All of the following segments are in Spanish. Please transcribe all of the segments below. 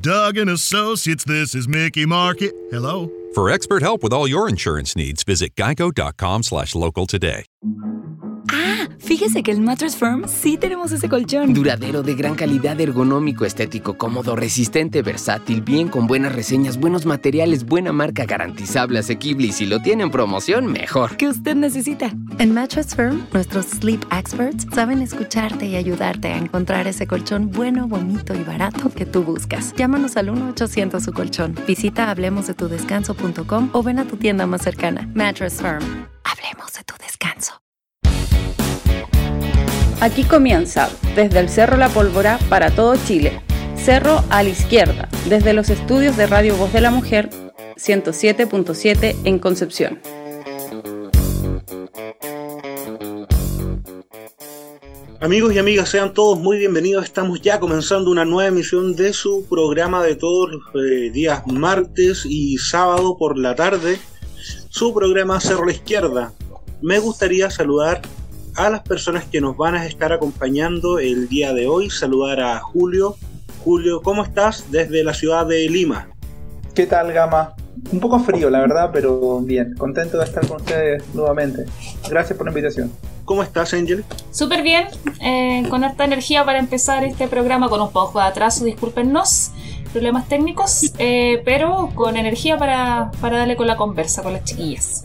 Doug and Associates, this is Mickey Market. Hello? For expert help with all your insurance needs, visit geico.com slash local today. Ah, fíjese que el Mattress Firm sí tenemos ese colchón. Duradero, de gran calidad, ergonómico, estético, cómodo, resistente, versátil, bien, con buenas reseñas, buenos materiales, buena marca, garantizable, asequible y si lo tienen en promoción, mejor. ¿Qué usted necesita? En Mattress Firm, nuestros sleep experts saben escucharte y ayudarte a encontrar ese colchón bueno, bonito y barato que tú buscas. Llámanos al 1-800 su colchón. Visita hablemosdetudescanso.com o ven a tu tienda más cercana. Mattress Firm. Hablemos de tu descanso. Aquí comienza, desde el Cerro La Pólvora para todo Chile. Cerro a la izquierda, desde los estudios de Radio Voz de la Mujer, 107.7 en Concepción. Amigos y amigas, sean todos muy bienvenidos. Estamos ya comenzando una nueva emisión de su programa de todos los eh, días martes y sábado por la tarde. Su programa Cerro a la Izquierda. Me gustaría saludar a las personas que nos van a estar acompañando el día de hoy. Saludar a Julio. Julio, ¿cómo estás desde la ciudad de Lima? ¿Qué tal, Gama? Un poco frío, la verdad, pero bien. Contento de estar con ustedes nuevamente. Gracias por la invitación. ¿Cómo estás, Angel? Súper bien, eh, con harta energía para empezar este programa con un poco de atraso, discúlpenos, problemas técnicos, eh, pero con energía para, para darle con la conversa con las chiquillas.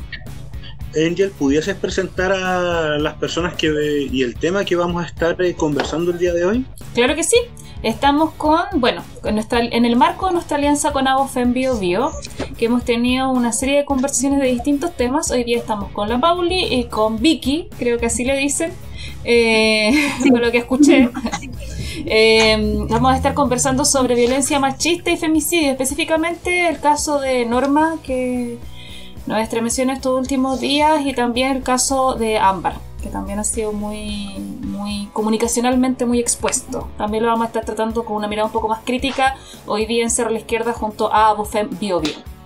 Angel, ¿pudieses presentar a las personas que y el tema que vamos a estar eh, conversando el día de hoy? Claro que sí. Estamos con, bueno, nuestra, en el marco de nuestra alianza con Abofem Bio Bio, que hemos tenido una serie de conversaciones de distintos temas. Hoy día estamos con la Pauli y con Vicky, creo que así le dicen, eh, lo que escuché. Eh, vamos a estar conversando sobre violencia machista y femicidio, específicamente el caso de Norma, que nos estremeció en estos últimos días y también el caso de Ámbar, que también ha sido muy, muy comunicacionalmente muy expuesto. También lo vamos a estar tratando con una mirada un poco más crítica hoy día en Cerro la Izquierda junto a Bufem Bio Bio.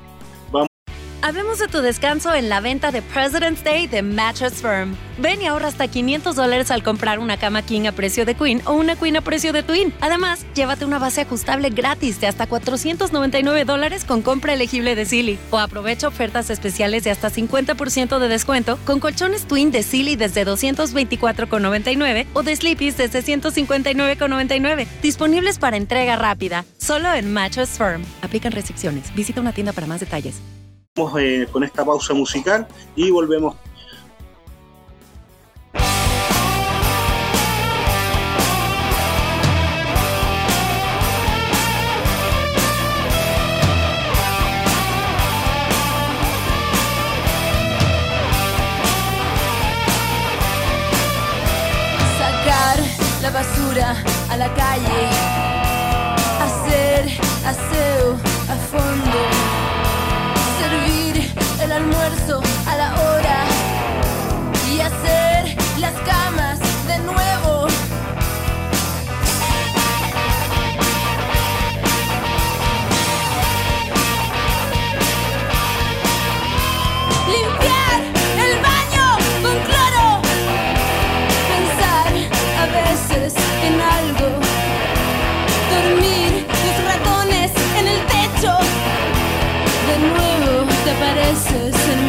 Hablemos de tu descanso en la venta de President's Day de Mattress Firm. Ven y ahorra hasta 500 dólares al comprar una cama king a precio de queen o una queen a precio de twin. Además, llévate una base ajustable gratis de hasta 499 dólares con compra elegible de Silly. O aprovecha ofertas especiales de hasta 50% de descuento con colchones twin de Silly desde 224,99 o de Sleepy's desde 159,99. Disponibles para entrega rápida. Solo en Mattress Firm. Aplican restricciones. Visita una tienda para más detalles. Eh, con esta pausa musical y volvemos. Jesus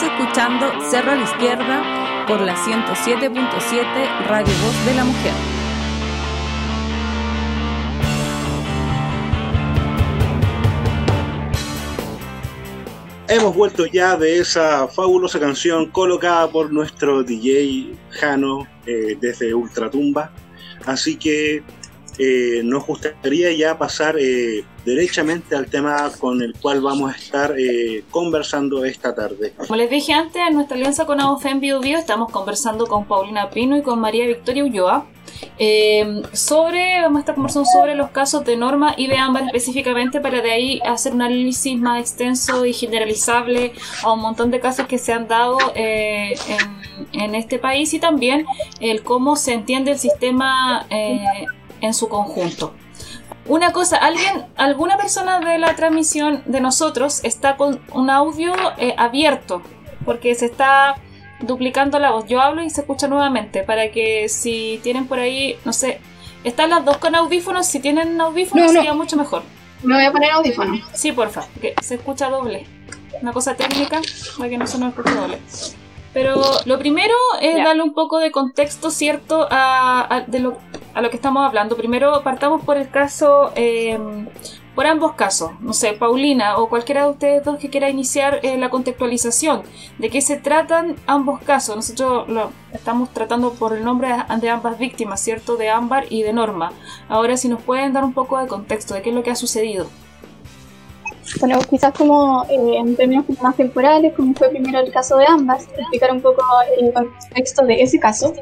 escuchando Cerro a la Izquierda por la 107.7 Radio Voz de la Mujer. Hemos vuelto ya de esa fabulosa canción colocada por nuestro DJ Jano eh, desde Ultratumba. Así que eh, nos gustaría ya pasar eh, derechamente al tema con el cual vamos a estar eh, conversando esta tarde. Como les dije antes, en nuestra alianza con AOFEM Bio Bio estamos conversando con Paulina Pino y con María Victoria Ulloa eh, sobre, vamos a estar conversando sobre los casos de Norma y de Ámbar específicamente para de ahí hacer un análisis más extenso y generalizable a un montón de casos que se han dado eh, en, en este país y también el cómo se entiende el sistema eh, en su conjunto. Una cosa, alguien, alguna persona de la transmisión de nosotros está con un audio eh, abierto porque se está duplicando la voz. Yo hablo y se escucha nuevamente para que si tienen por ahí, no sé, están las dos con audífonos. Si tienen audífonos No, no. sería mucho mejor. Me voy a poner audífono. Sí, porfa, que se escucha doble. Una cosa técnica para que no se nos escuche doble. Pero lo primero es darle un poco de contexto, ¿cierto? A, a- de lo, a lo que estamos hablando. Primero partamos por el caso, eh, por ambos casos. No sé, Paulina o cualquiera de ustedes dos que quiera iniciar eh, la contextualización. ¿De qué se tratan ambos casos? Nosotros lo estamos tratando por el nombre de ambas víctimas, ¿cierto? De Ámbar y de Norma. Ahora, si nos pueden dar un poco de contexto de qué es lo que ha sucedido. Bueno, quizás como eh, en términos más temporales, como fue primero el caso de ambas, explicar un poco el contexto de ese caso.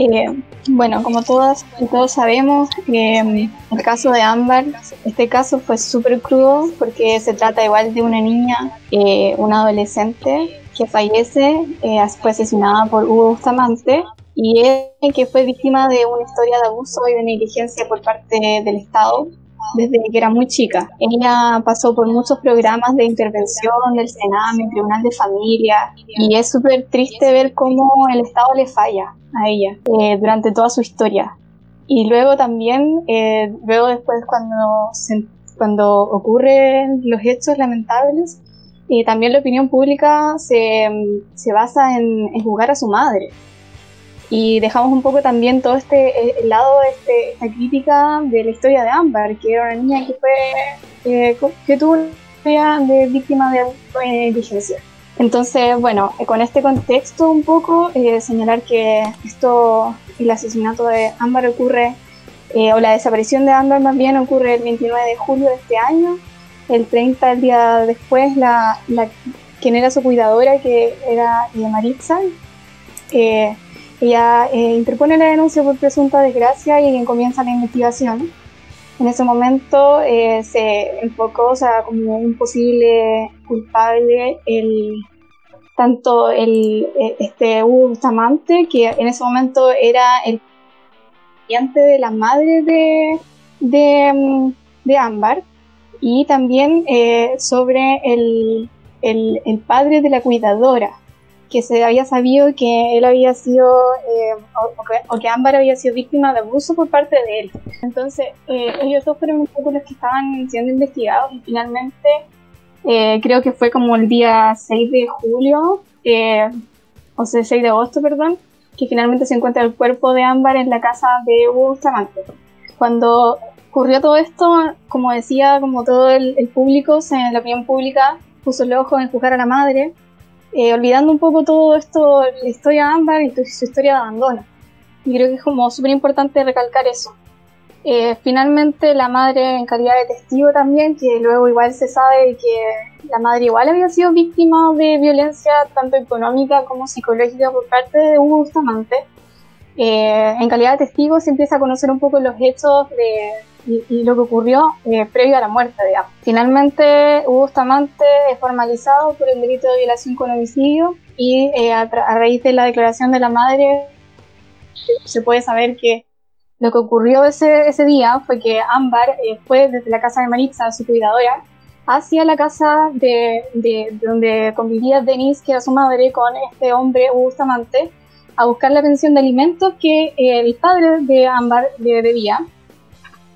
Eh, bueno, como todas y todos sabemos, eh, el caso de Ámbar, este caso fue súper crudo porque se trata igual de una niña, eh, una adolescente que fallece, eh, fue asesinada por Hugo Bustamante y él que fue víctima de una historia de abuso y de negligencia por parte del Estado desde que era muy chica. Ella pasó por muchos programas de intervención del Sename, Tribunal de Familia, y es súper triste ver cómo el Estado le falla a ella eh, durante toda su historia. Y luego también, eh, luego después cuando, cuando ocurren los hechos lamentables, eh, también la opinión pública se, se basa en, en juzgar a su madre y dejamos un poco también todo este eh, el lado este- esta crítica de la historia de Ámbar, que era una niña que fue eh, que tuvo una historia de víctima de eh, negligencia. Entonces, bueno, eh, con este contexto un poco, eh, señalar que esto, el asesinato de Ámbar ocurre, eh, o la desaparición de Ámbar más bien ocurre el 29 de julio de este año. El 30, el día después, la, la quien era su cuidadora, que era eh, Maritza, eh, ella eh, interpone la denuncia por presunta desgracia y comienza la investigación. En ese momento eh, se enfocó o sea, como un posible culpable el, tanto el, eh, este Hugo Bustamante, que en ese momento era el cliente de la madre de, de, de Ámbar, y también eh, sobre el, el padre de la cuidadora, que se había sabido que él había sido, eh, o, o que, Ámbar había sido víctima de abuso por parte de él. Entonces, eh, ellos dos fueron un poco los que estaban siendo investigados y finalmente, eh, creo que fue como el día 6 de julio, eh, o sea, 6 de agosto, perdón, que finalmente se encuentra el cuerpo de Ámbar en la casa de Bustamante. Cuando ocurrió todo esto, como decía, como todo el, el público, se- la opinión pública puso el ojo en juzgar a la madre, eh, olvidando un poco todo esto, la historia de Ámbar y su historia de abandono. Y creo que es como súper importante recalcar eso. Eh, finalmente la madre en calidad de testigo también, que luego igual se sabe que la madre igual había sido víctima de violencia tanto económica como psicológica por parte de Hugo Bustamante. Eh, en calidad de testigo se empieza a conocer un poco los hechos de, y, y lo que ocurrió eh, previo a la muerte, digamos. Finalmente, Hugo Bustamante es formalizado por el delito de violación con homicidio y eh, a, a raíz de la declaración de la madre se puede saber que lo que ocurrió ese, ese día fue que Ámbar eh, fue desde la casa de Maritza, su cuidadora, hacia la casa de, de- de donde convivía Denise, que era su madre, con este hombre Hugo Bustamante, a buscar la pensión de alimentos que eh, el padre de Ámbar le debía.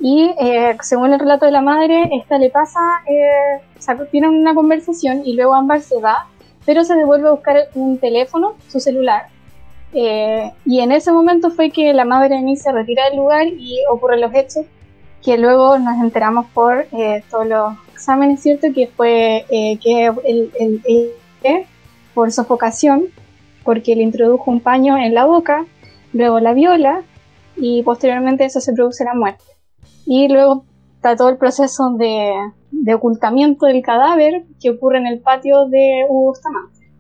Y eh, según el relato de la madre, esta le pasa, eh, o sea, tienen una conversación y luego Ámbar se va pero se devuelve a buscar un teléfono, su celular. Eh, y en ese momento fue que la madre de mí se retira del lugar y ocurren los hechos, que luego nos enteramos por eh, todos los exámenes, ¿cierto? Que fue eh, que el, el, el- por sofocación, porque le introdujo un paño en la boca, luego la viola y posteriormente eso se produce la muerte. Y luego está todo el proceso de, de ocultamiento del cadáver que ocurre en el patio de Hugo Bustamante.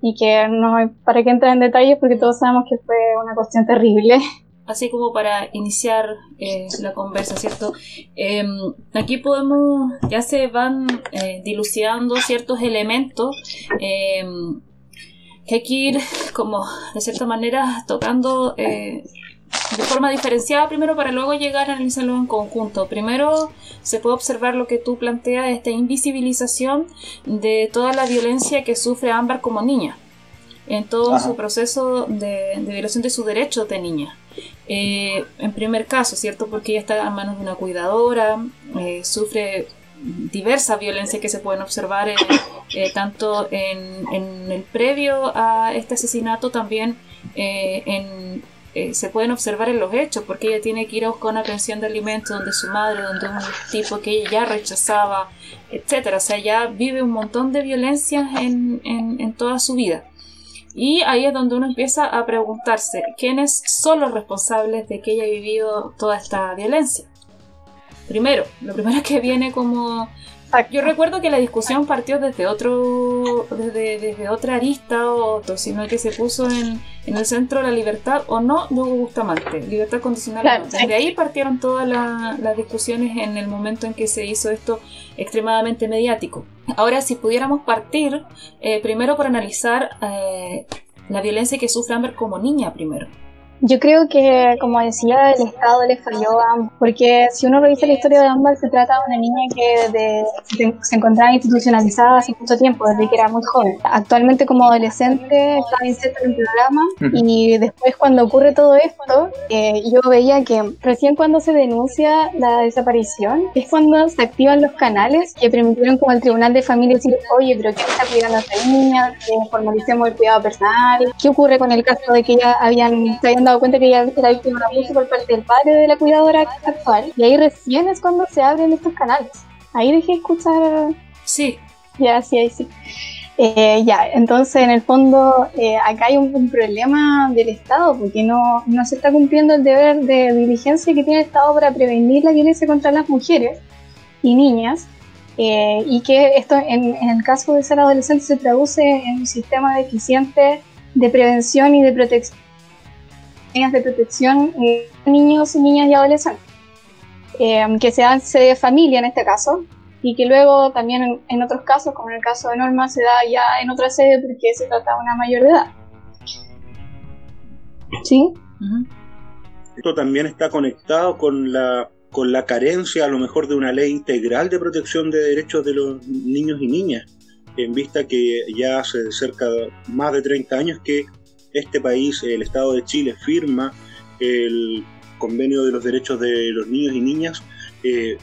Y que no hay para qué entrar en detalles porque todos sabemos que fue una cuestión terrible. Así como para iniciar eh, la conversa, ¿cierto? Eh, aquí podemos, ya se van eh, dilucidando ciertos elementos eh, que hay que ir como de cierta manera tocando eh, de forma diferenciada primero para luego llegar a analizarlo en conjunto. Primero se puede observar lo que tú planteas, esta invisibilización de toda la violencia que sufre Ámbar como niña en todo Ajá. su proceso de, de violación de sus derechos de niña. Eh, en primer caso, ¿cierto? Porque ella está en manos de una cuidadora, eh, sufre diversa violencia que se pueden observar eh, eh, tanto en, en el previo a este asesinato, también eh, en, eh, se pueden observar en los hechos, porque ella tiene que ir a buscar una pensión de alimentos donde su madre, donde un tipo que ella ya rechazaba, etcétera. O sea, ya vive un montón de violencias en, en, toda su vida. Y ahí es donde uno empieza a preguntarse quiénes son los responsables de que haya vivido toda esta violencia. Primero, lo primero que viene como... Yo recuerdo que la discusión partió desde otro desde, desde otra arista o otro, sino que se puso en, en el centro de la libertad o no de Hugo Bustamante, libertad condicional. Claro, Desde ahí partieron todas la- las discusiones en el momento en que se hizo esto extremadamente mediático. Ahora, si pudiéramos partir eh, primero por analizar eh, la violencia que sufre Amber como niña primero. Yo creo que, como decía, el Estado le falló a ambos, porque si uno revisa la historia de Ámbar, se trata de una niña que desde- se, se encontraba institucionalizada hace mucho tiempo, desde que era muy joven. Actualmente como adolescente estaba inserta en el programa y después cuando ocurre todo esto, eh, yo veía que recién cuando se denuncia la desaparición es cuando se activan los canales que permitieron como al Tribunal de Familia decir, oye, pero ¿quién está cuidando a esta niña? Que formalicemos el cuidado personal. ¿Qué ocurre con el caso de que ya habían, se habían dado cuenta que ella era víctima de abuso por parte del padre de la cuidadora actual? Y ahí recién es cuando se abren estos canales. Ahí dejé de escuchar. Sí. Ya, sí, ahí sí. Eh, ya, entonces en el fondo eh, acá hay un, un problema del Estado porque no, no se está cumpliendo el deber de diligencia que tiene el Estado para prevenir la violencia contra las mujeres y niñas eh, y que esto en, en el caso de ser adolescente se traduce en un sistema deficiente de prevención y de protección de protección de niños, niñas y adolescentes eh, que se hace de familia en este caso y que luego también en, en otros casos, como en el caso de Norma, se da ya en otra sede porque se trata de una mayor de edad. ¿Sí? Esto también está conectado con la, con la carencia a lo mejor de una ley integral de protección de derechos de los niños y niñas, en vista que ya hace cerca de más de 30 años que este país, el Estado de Chile, firma el convenio de los derechos de los niños y niñas, eh,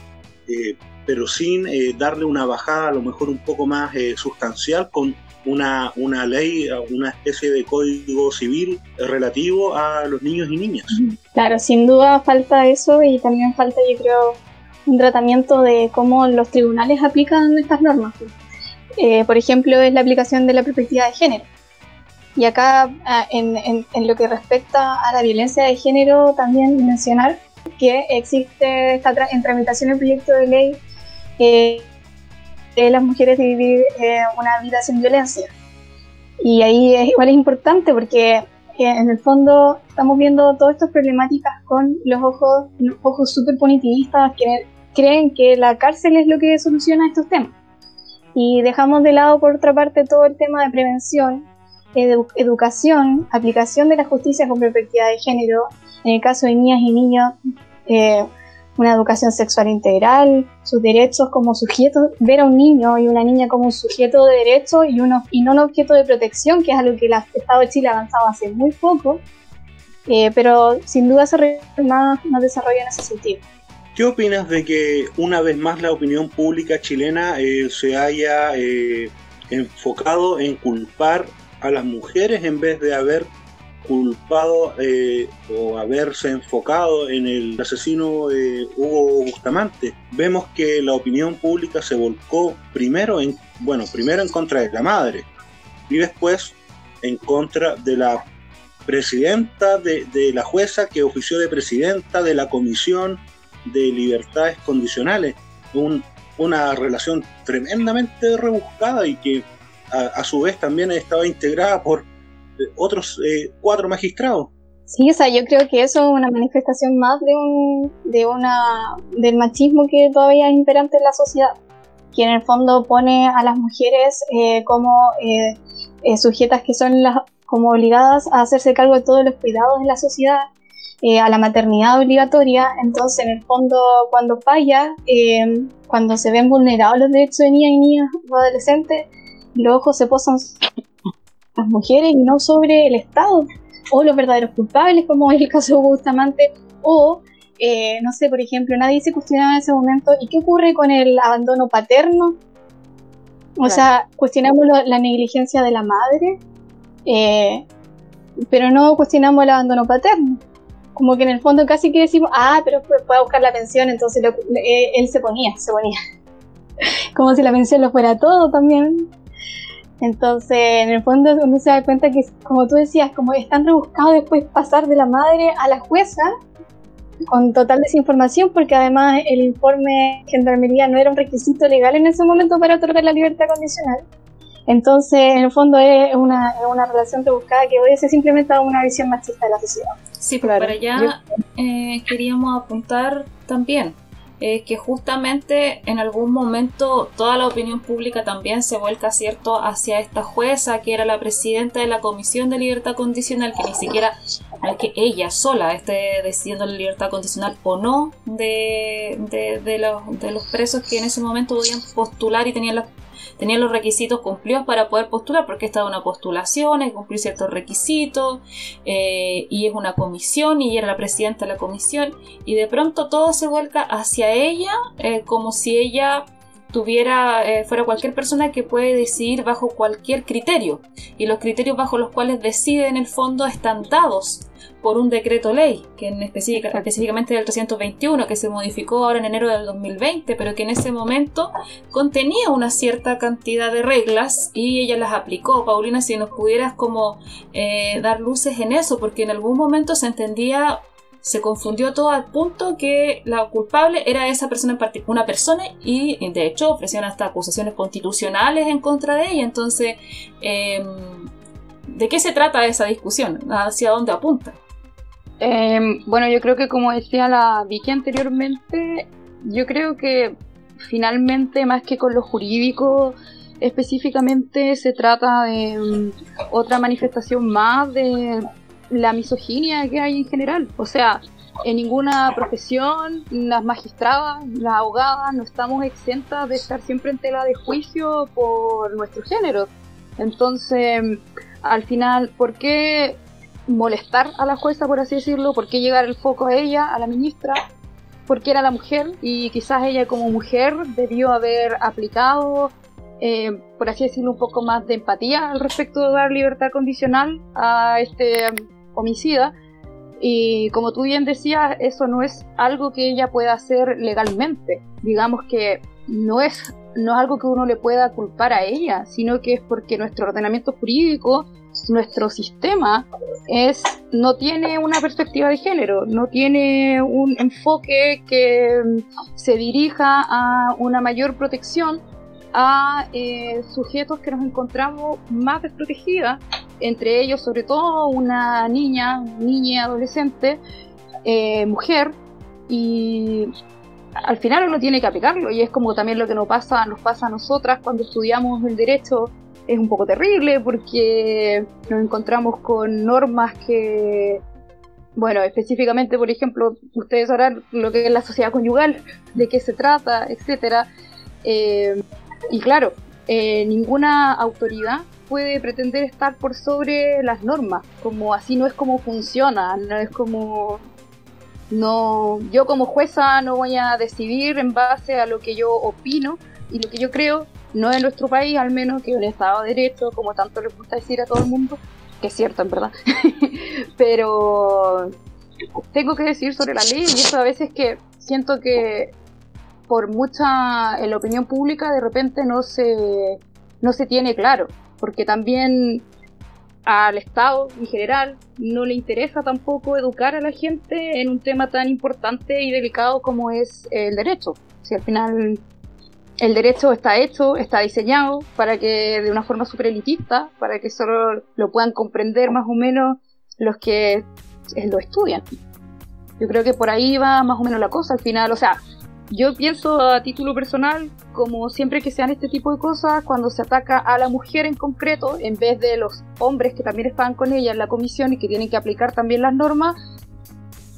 eh, pero sin eh, darle una bajada a lo mejor un poco más eh, sustancial con una, una ley, una especie de código civil relativo a los niños y niñas. Claro, sin duda falta eso y también falta, yo creo, un tratamiento de cómo los tribunales aplican estas normas. Por ejemplo, es la aplicación de la perspectiva de género. Y acá, ah, en, en- en lo que respecta a la violencia de género, también mencionar que existe está en tramitación el proyecto de ley eh, de las mujeres de vivir eh, una vida sin violencia. Y ahí es, igual es importante porque eh, en el fondo estamos viendo todas estas problemáticas con los ojos, los ojos súper punitivistas que creen que la cárcel es lo que soluciona estos temas. Y dejamos de lado, por otra parte, todo el tema de prevención, edu- educación, aplicación de la justicia con perspectiva de género, en el caso de niñas y niños, eh, una educación sexual integral, sus derechos como sujetos, ver a un niño y una niña como un sujeto de derecho y, uno, y no un objeto de protección, que es algo que el Estado de Chile ha avanzado hace muy poco, eh, pero sin duda se más, más en ese sentido. ¿Qué opinas de que una vez más la opinión pública chilena eh, se haya enfocado en culpar a las mujeres en vez de haber culpado eh, o haberse enfocado en el asesino eh, Hugo Bustamante. Vemos que la opinión pública se volcó primero en, bueno, primero en contra de la madre y después en contra de la presidenta, de, de la jueza que ofició de presidenta de la Comisión de Libertades Condicionales. Un, una relación tremendamente rebuscada y que a, su vez también estaba integrada por otros eh, cuatro magistrados. Sí, o sea, yo creo que eso es una manifestación más de un, de una, del machismo que todavía es imperante en la sociedad, que en el fondo pone a las mujeres eh, como eh, eh, sujetas que son las, como obligadas a hacerse cargo de todos los cuidados de la sociedad, eh, a la maternidad obligatoria, entonces en el fondo cuando falla, eh, cuando se ven vulnerados los derechos de niñas y niños o adolescentes, los ojos se posan las mujeres y no sobre el Estado o los verdaderos culpables, como es el caso de Bustamante, o, eh, no sé, por ejemplo, nadie se cuestionaba en ese momento, ¿y qué ocurre con el abandono paterno? O sea, cuestionamos lo- la negligencia de la madre, eh, pero no cuestionamos el abandono paterno. Como que en el fondo casi que decimos, ah, pero a buscar la pensión, entonces lo- eh, él se ponía, se ponía. Como si la pensión lo fuera todo también. Entonces, en el fondo uno se da cuenta que, como tú decías, como es tan rebuscado después pasar de la madre a la jueza con total desinformación, porque además el informe de gendarmería no era un requisito legal en ese momento para otorgar la libertad condicional. Entonces, en el fondo es una, una relación rebuscada que obedece simplemente a una visión machista de la sociedad. Sí, pues para allá eh, queríamos apuntar también eh, que justamente en algún momento toda la opinión pública también se vuelca cierto hacia esta jueza que era la presidenta de la Comisión de Libertad Condicional, que ni siquiera al que ella sola esté decidiendo la libertad condicional o no de, de, de los, de los presos que en ese momento podían postular y tenían las tenían los requisitos cumplidos para poder postular, porque esta es una postulación, que cumplir ciertos requisitos, eh, y es una comisión, y era la presidenta de la comisión, y de pronto todo se vuelca hacia ella, eh, como si ella tuviera, eh, fuera cualquier persona que puede decidir bajo cualquier criterio, y los criterios bajo los cuales decide en el fondo están dados por un decreto ley, que en específica, específicamente del 321, que se modificó ahora en enero del 2020, pero que en ese momento contenía una cierta cantidad de reglas y ella las aplicó. Paulina, si nos pudieras como eh, dar luces en eso, porque en algún momento se entendía, se confundió todo al punto que la culpable era esa persona en particular, una persona, y de hecho ofrecían hasta acusaciones constitucionales en contra de ella. Entonces, eh, ¿de qué se trata esa discusión? ¿Hacia dónde apunta? Eh, bueno, yo creo que como decía la Vicky anteriormente, yo creo que finalmente más que con lo jurídico específicamente se trata de mm, otra manifestación más de la misoginia que hay en general. O sea, en ninguna profesión, las magistradas, las abogadas, no estamos exentas de estar siempre en tela de juicio por nuestro género. Entonces, al final, ¿por qué molestar a la jueza, por así decirlo? ¿Por qué llegar el foco a ella, a la ministra? Porque era la mujer y quizás ella como mujer debió haber aplicado, eh, por así decirlo, un poco más de empatía al respecto de dar libertad condicional a este um, homicida. Y como tú bien decías, eso no es algo que ella pueda hacer legalmente. Digamos que no es, no es algo que uno le pueda culpar a ella, sino que es porque nuestro ordenamiento jurídico, nuestro sistema, es, no tiene una perspectiva de género, no tiene un enfoque que se dirija a una mayor protección a eh, sujetos que nos encontramos más desprotegidas, entre ellos sobre todo una niña, niña adolescente, eh, mujer, y al final uno tiene que aplicarlo y es como también lo que nos pasa, nos pasa a nosotras cuando estudiamos el derecho es un poco terrible porque nos encontramos con normas que bueno, específicamente, por ejemplo, ustedes sabrán lo que es la sociedad conyugal, de qué se trata, etcétera. Eh, y claro, eh, ninguna autoridad puede pretender estar por sobre las normas, como así no es como funciona, no es como no yo como jueza no voy a decidir en base a lo que yo opino y lo que yo creo, no en nuestro país al menos, que un Estado de Derecho, como tanto les gusta decir a todo el mundo, que es cierto en verdad, pero tengo que decir sobre la ley y eso a veces que siento que por mucha en la opinión pública de repente no se no se tiene claro porque también al Estado en general no le interesa tampoco educar a la gente en un tema tan importante y delicado como es el derecho. Si al final el derecho está hecho, está diseñado para que de una forma super elitista, para que solo lo puedan comprender más o menos los que lo estudian. Yo creo que por ahí va más o menos la cosa al final. O sea, yo pienso a título personal, como siempre que sean este tipo de cosas, cuando se ataca a la mujer en concreto, en vez de los hombres que también estaban con ella en la comisión y que tienen que aplicar también las normas,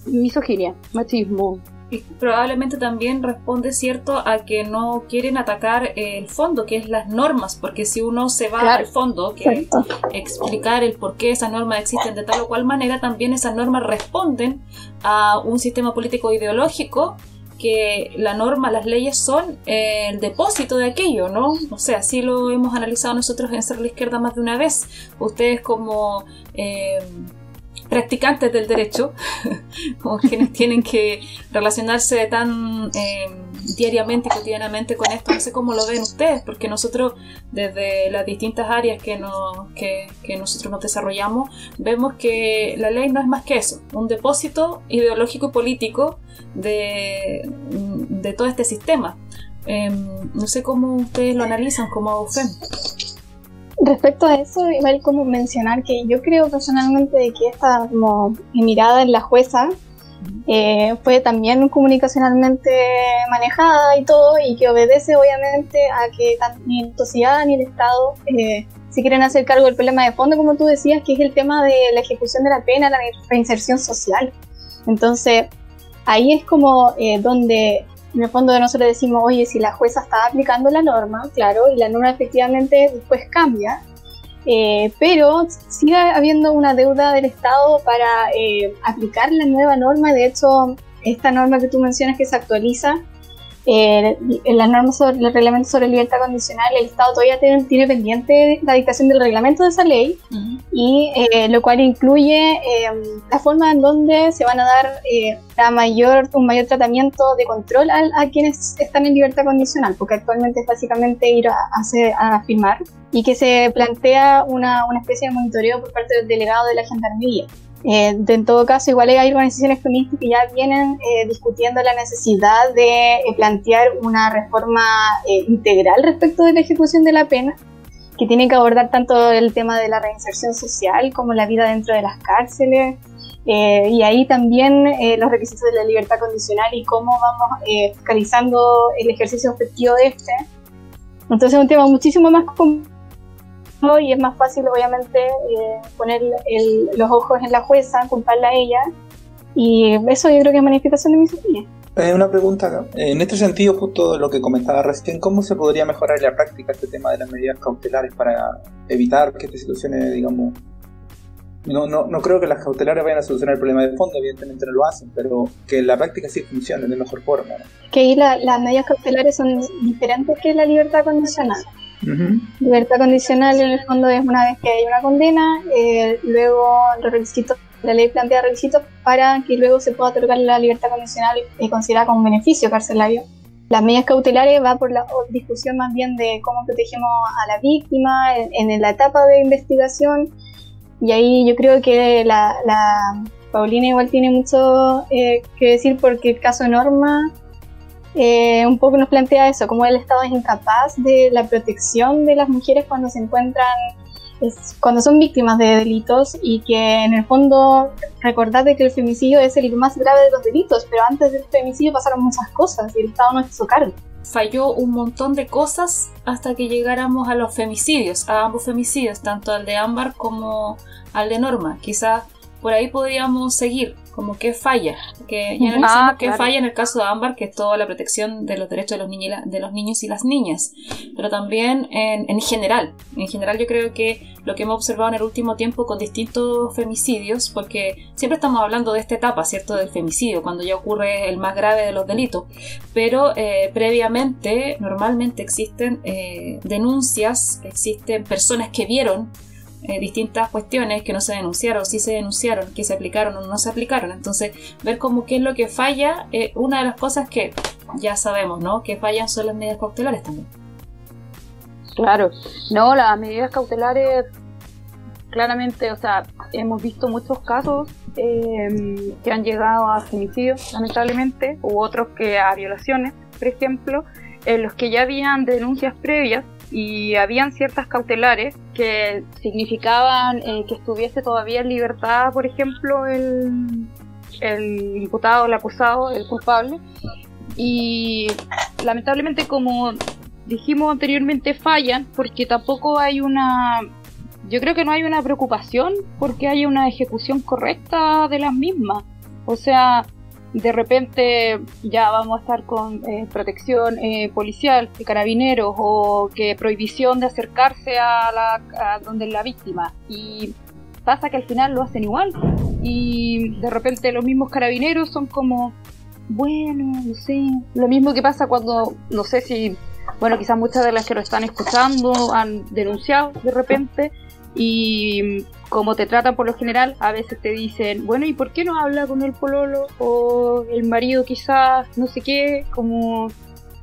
misoginia, machismo, y probablemente también responde cierto a que no quieren atacar el fondo, que es las normas, porque si uno se va al fondo, que explicar el por qué esas normas existen de tal o cual manera, también esas normas responden a un sistema político ideológico que la norma, las leyes son el depósito de aquello, ¿no? O sea, así lo hemos analizado nosotros en Ser la Izquierda más de una vez. Ustedes como... Eh, practicantes del derecho, como quienes tienen que relacionarse tan eh, diariamente y cotidianamente con esto. No sé cómo lo ven ustedes, porque nosotros desde las distintas áreas que, que, nosotros nos desarrollamos, vemos que la ley no es más que eso, un depósito ideológico y político de, todo este sistema. Em, no sé cómo ustedes lo analizan como AUFEM. Respecto a eso, igual como mencionar que yo creo personalmente de que esta como mirada en la jueza eh, fue también comunicacionalmente manejada y todo, y que obedece obviamente a que ni la sociedad ni el Estado eh, se quieren hacer cargo del problema de fondo, como tú decías, que es el tema de la ejecución de la pena, la reinserción social. Entonces, ahí es como eh, donde en el fondo nosotros decimos, oye, si la jueza está aplicando la norma, claro, y la norma efectivamente después cambia, eh, pero sigue habiendo una deuda del Estado para eh, aplicar la nueva norma. De hecho, esta norma que tú mencionas que se actualiza eh, las normas sobre el reglamento sobre libertad condicional, el Estado todavía tiene, pendiente la dictación del reglamento de esa ley, y eh, lo cual incluye em, la forma en donde se van a dar eh, la mayor, un mayor tratamiento de control a, a, quienes están en libertad condicional, porque actualmente es básicamente ir a, a, a firmar, y que se plantea una, una especie de monitoreo por parte del delegado de la Gendarmería. Eh, en todo caso, igual hay organizaciones feministas que ya vienen eh, discutiendo la necesidad de eh, plantear una reforma integral respecto de la ejecución de la pena, que tiene que abordar tanto el tema de la reinserción social como la vida dentro de las cárceles, y ahí también los requisitos de la libertad condicional y cómo vamos fiscalizando el ejercicio efectivo de este. Entonces es un tema muchísimo más complejo y es más fácil obviamente eh, poner los ojos en la jueza, culparla a ella y eso yo creo que es manifestación de misoginia. Eh, una pregunta En este sentido, justo lo que comentaba recién, ¿cómo se podría mejorar en la práctica este tema de las medidas cautelares para evitar que estas situaciones, digamos, no, no, no creo que las cautelares vayan a solucionar el problema de fondo, evidentemente no lo hacen, pero que en la práctica sí funcionen de mejor forma. Que ahí las medidas cautelares son diferentes que la libertad condicional. Libertad condicional en el fondo es una vez que hay una condena, eh, luego los requisitos, la ley plantea requisitos para que luego se pueda otorgar la libertad condicional y considerada como un beneficio carcelario. Las medidas cautelares va por la discusión más bien de cómo protegemos a la víctima en, la etapa de investigación y ahí yo creo que la, Paulina igual tiene mucho eh, que decir porque el caso Norma eh, un poco nos plantea eso, cómo el Estado es incapaz de la protección de las mujeres cuando se encuentran, cuando son víctimas de delitos y que en el fondo recordad que el femicidio es el más grave de los delitos, pero antes del femicidio pasaron muchas cosas y el Estado no hizo cargo. Falló un montón de cosas hasta que llegáramos a los femicidios, a ambos femicidios, tanto al de Ámbar como al de Norma. Quizás por ahí podríamos seguir, como qué falla, que ya analizamos Ah, claro. falla en el caso de Ámbar, que es toda la protección de los derechos de los, niños y la- de los niños y las niñas, pero también en, en general. En general yo creo que lo que hemos observado en el último tiempo con distintos femicidios, porque siempre estamos hablando de esta etapa, ¿cierto?, del femicidio, cuando ya ocurre el más grave de los delitos, pero eh, previamente normalmente existen eh, denuncias, existen personas que vieron eh, distintas cuestiones que no se denunciaron, sí se denunciaron, que se aplicaron o no se aplicaron. Entonces, ver cómo qué es lo que falla, una de las cosas que ya sabemos, ¿no? Que fallan son las medidas cautelares también. Claro, no, las medidas cautelares, claramente, o sea, hemos visto muchos casos eh, que han llegado a femicidios, lamentablemente, u otros que a violaciones, por ejemplo, en los que ya habían denuncias previas y habían ciertas cautelares que significaban eh, que estuviese todavía en libertad, por ejemplo, el, el imputado, el acusado, el culpable. Y lamentablemente, como dijimos anteriormente, fallan porque tampoco hay una... Yo creo que no hay una preocupación porque haya una ejecución correcta de las mismas. O sea, de repente ya vamos a estar con eh, protección eh, policial de carabineros o que prohibición de acercarse a, la, a donde la víctima. Y pasa que al final lo hacen igual. Y de repente los mismos carabineros son como bueno no sé lo mismo que pasa cuando no sé si bueno quizás muchas de las que lo están escuchando han denunciado de repente y como te tratan por lo general, a veces te dicen, bueno, ¿y por qué no habla con el pololo? O el marido quizás, no sé qué, como...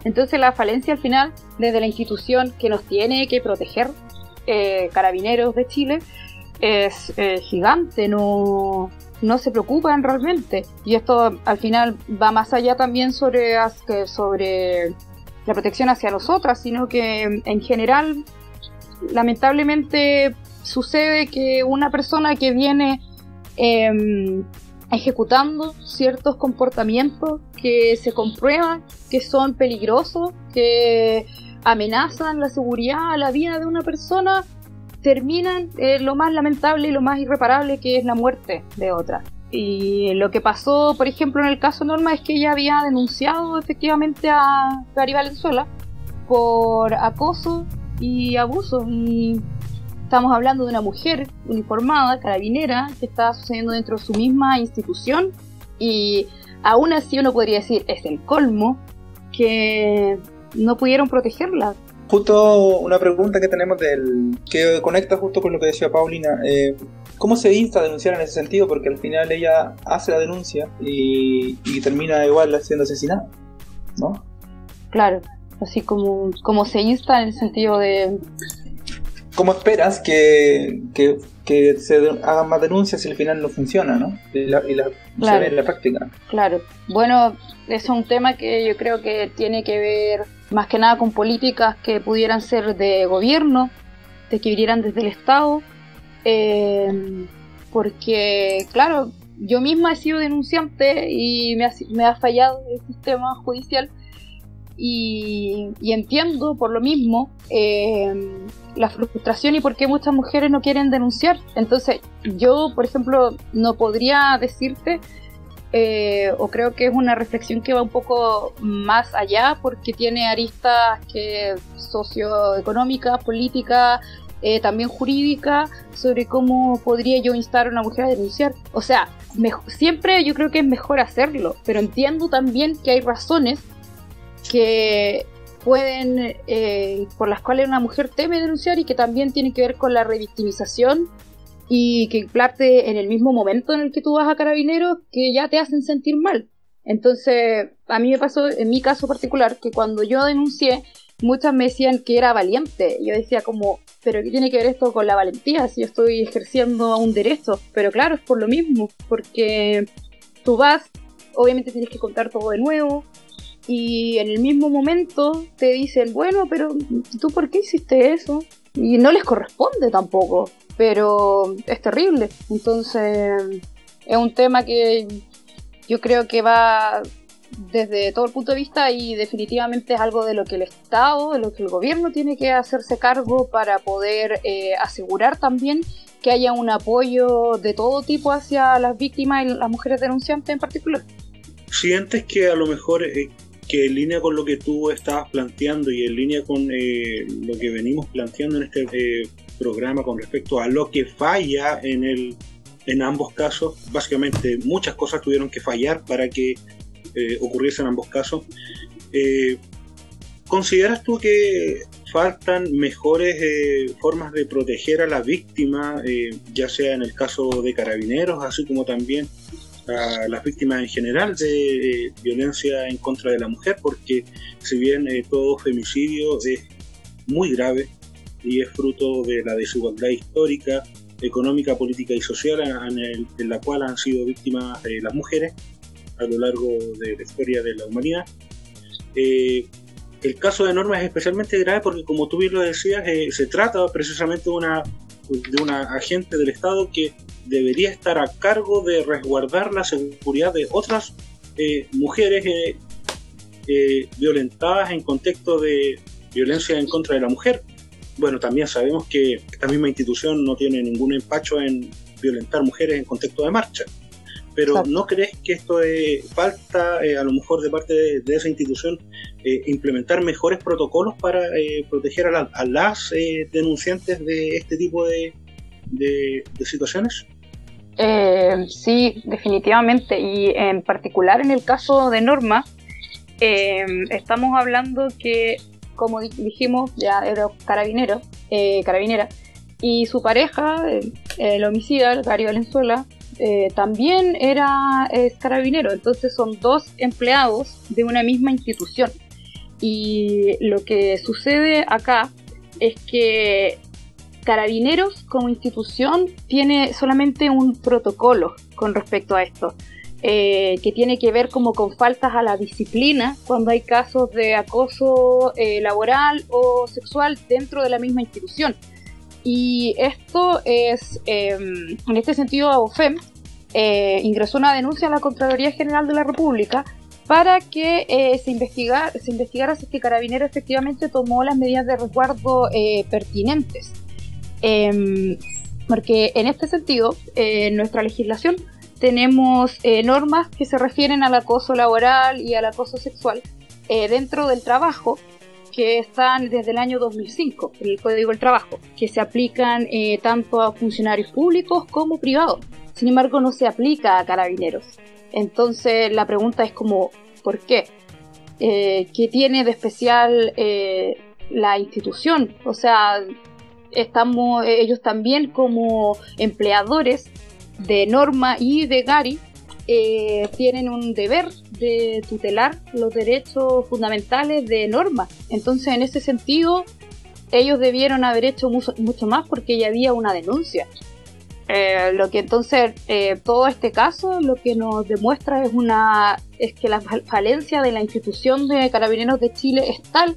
Entonces la falencia al final, desde la institución que nos tiene que proteger, eh, Carabineros de Chile, es eh, gigante, no, no se preocupan realmente. Y esto al final va más allá también sobre, sobre la protección hacia nosotras, sino que en general, lamentablemente sucede que una persona que viene em, ejecutando ciertos comportamientos que se comprueban que son peligrosos, que amenazan la seguridad, la vida de una persona, terminan en lo más lamentable y lo más irreparable que es la muerte de otra. Y lo que pasó, por ejemplo, en el caso Norma es que ella había denunciado efectivamente a Gary Valenzuela por acoso y abuso. Y estamos hablando de una mujer uniformada, carabinera, que está sucediendo dentro de su misma institución. Y aún así uno podría decir, es el colmo, que no pudieron protegerla. Justo una pregunta que tenemos del que conecta justo con lo que decía Paulina. eh, ¿Cómo se insta a denunciar en ese sentido? Porque al final ella hace la denuncia y, y termina igual siendo asesinada, ¿no? Claro, así como, como se insta en el sentido de... ¿Cómo esperas que, que, que se hagan más denuncias si al final no funciona, ¿no? Y, la, y la- se ve en la práctica. Claro, bueno, es un tema que yo creo que tiene que ver más que nada con políticas que pudieran ser de gobierno, de que vinieran desde el Estado, eh, porque, claro, yo misma he sido denunciante y me ha, me ha fallado el sistema judicial y, entiendo por lo mismo eh, la frustración y por qué muchas mujeres no quieren denunciar. Entonces, yo, por ejemplo, no podría decirte eh, o creo que es una reflexión que va un poco más allá porque tiene aristas que socioeconómicas, políticas, eh, también jurídicas, sobre cómo podría yo instar a una mujer a denunciar. O sea, siempre yo creo que es mejor hacerlo, pero entiendo también que hay razones que pueden, eh, por las cuales una mujer teme denunciar y que también tienen que ver con la revictimización y que parte en el mismo momento en el que tú vas a carabineros que ya te hacen sentir mal. Entonces, a mí me pasó, en mi caso particular, que cuando yo denuncié, muchas me decían que era valiente. Yo decía como, pero ¿qué tiene que ver esto con la valentía si yo estoy ejerciendo un derecho? Pero claro, es por lo mismo, porque tú vas, obviamente tienes que contar todo de nuevo, y en el mismo momento te dicen, bueno, pero ¿tú por qué hiciste eso? Y no les corresponde tampoco, pero es terrible. Entonces, es un tema que yo creo que va desde todo el punto de vista y definitivamente es algo de lo que el Estado, de lo que el gobierno tiene que hacerse cargo para poder eh, asegurar también que haya un apoyo de todo tipo hacia las víctimas y las mujeres denunciantes en particular. ¿Sientes que a lo mejor eh, que en línea con lo que tú estabas planteando y en línea con eh, lo que venimos planteando en este eh, programa con respecto a lo que falla en el en ambos casos, básicamente muchas cosas tuvieron que fallar para que eh, ocurriese en ambos casos. ¿Consideras tú que faltan mejores formas de proteger a la víctima, ya sea en el caso de carabineros, así como también a las víctimas en general de eh, violencia en contra de la mujer, porque si bien eh, todo femicidio es muy grave y es fruto de la desigualdad histórica, económica, política y social en, la cual han sido víctimas eh, las mujeres a lo largo de la historia de la humanidad. el caso de Norma es especialmente grave porque, como tú bien lo decías, se trata precisamente de una, de una agente del Estado que debería estar a cargo de resguardar la seguridad de otras eh, mujeres eh, eh, violentadas en contexto de violencia en contra de la mujer. Bueno, también sabemos que esta misma institución no tiene ningún empacho en violentar mujeres en contexto de marcha. Pero ¿no crees que esto falta a lo mejor de parte de, esa institución implementar mejores protocolos para proteger a, las denunciantes de este tipo de, de situaciones? Eh, sí, definitivamente. Y en particular en el caso de Norma, eh, estamos hablando que, como dijimos, ya era carabinero, eh, carabinera, y su pareja, el homicida, Gary Valenzuela, también era carabinero. Entonces son dos empleados de una misma institución. Y lo que sucede acá es que Carabineros como institución tiene solamente un protocolo con respecto a esto, eh, que tiene que ver como con faltas a la disciplina cuando hay casos de acoso eh, laboral o sexual dentro de la misma institución. Y esto es, em, en este sentido, AOFEM eh, ingresó una denuncia a la Contraloría General de la República para que se, investigara, se investigara si este carabinero efectivamente tomó las medidas de resguardo pertinentes. Em, porque en este sentido, en nuestra legislación tenemos eh, normas que se refieren al acoso laboral y al acoso sexual eh, dentro del trabajo que están desde el año 2005, el Código del Trabajo, que se aplican eh, tanto a funcionarios públicos como privados. Sin embargo, no se aplica a carabineros. Entonces, la pregunta es como, ¿por qué? ¿Qué tiene de especial la institución? O sea, estamos eh, ellos también como empleadores de Norma y de Gary eh, tienen un deber de tutelar los derechos fundamentales de Norma. Entonces, en ese sentido, ellos debieron haber hecho mucho, más porque ya había una denuncia. Eh, lo que entonces todo este caso lo que nos demuestra es una es que la falencia de la institución de Carabineros de Chile es tal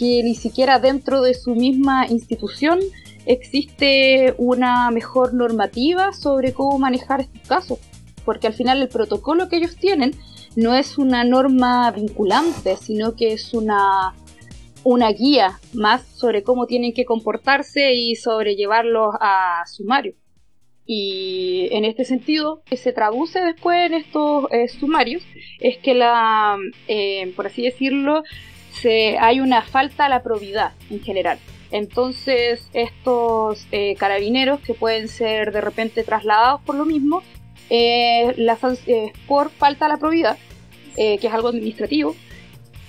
que ni siquiera dentro de su misma institución existe una mejor normativa sobre cómo manejar estos casos, porque al final el protocolo que ellos tienen no es una norma vinculante, sino que es una, una guía más sobre cómo tienen que comportarse y sobre llevarlos a sumario. Y en este sentido, que se traduce después en estos eh, sumarios es que la, eh, por así decirlo, hay una falta a la probidad en general. Entonces estos eh, carabineros que pueden ser de repente trasladados por lo mismo, eh, por falta a la probidad, eh, que es algo administrativo,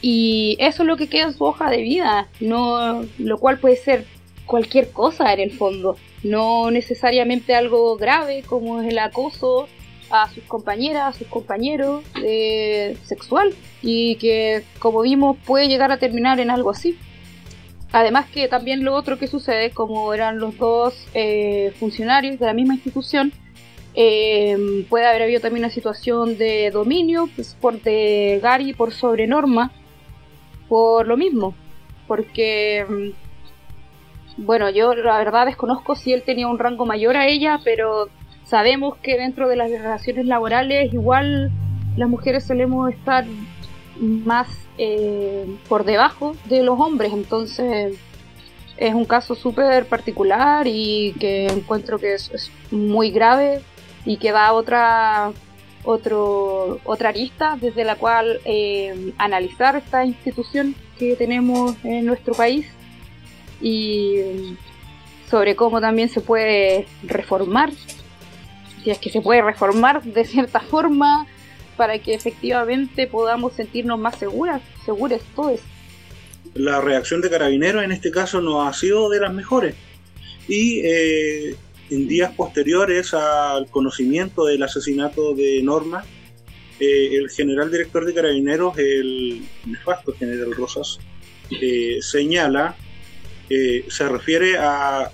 y eso es lo que queda en su hoja de vida, no, lo cual puede ser cualquier cosa en el fondo, no necesariamente algo grave como es el acoso a sus compañeras, a sus compañeros eh, sexual y que como vimos puede llegar a terminar en algo así. Además que también lo otro que sucede, como eran los dos eh, funcionarios de la misma institución, eh, puede haber habido también una situación de dominio pues, por de Gary por sobre Norma por lo mismo. Porque, mm, bueno, yo la verdad desconozco si él tenía un rango mayor a ella, pero sabemos que dentro de las relaciones laborales igual las mujeres solemos estar más eh, por debajo de los hombres, entonces es un caso súper particular y que encuentro que es muy grave y que da otra otro, otra arista desde la cual eh, analizar esta institución que tenemos en nuestro país y sobre cómo también se puede reformar, si es que se puede reformar de cierta forma para que efectivamente podamos sentirnos más seguras, seguras todos. La reacción de carabineros en este caso no ha sido de las mejores y eh, en días posteriores al conocimiento del asesinato de Norma, eh, el general director de Carabineros, el nefasto general Rosas, eh, señala, eh, se refiere a,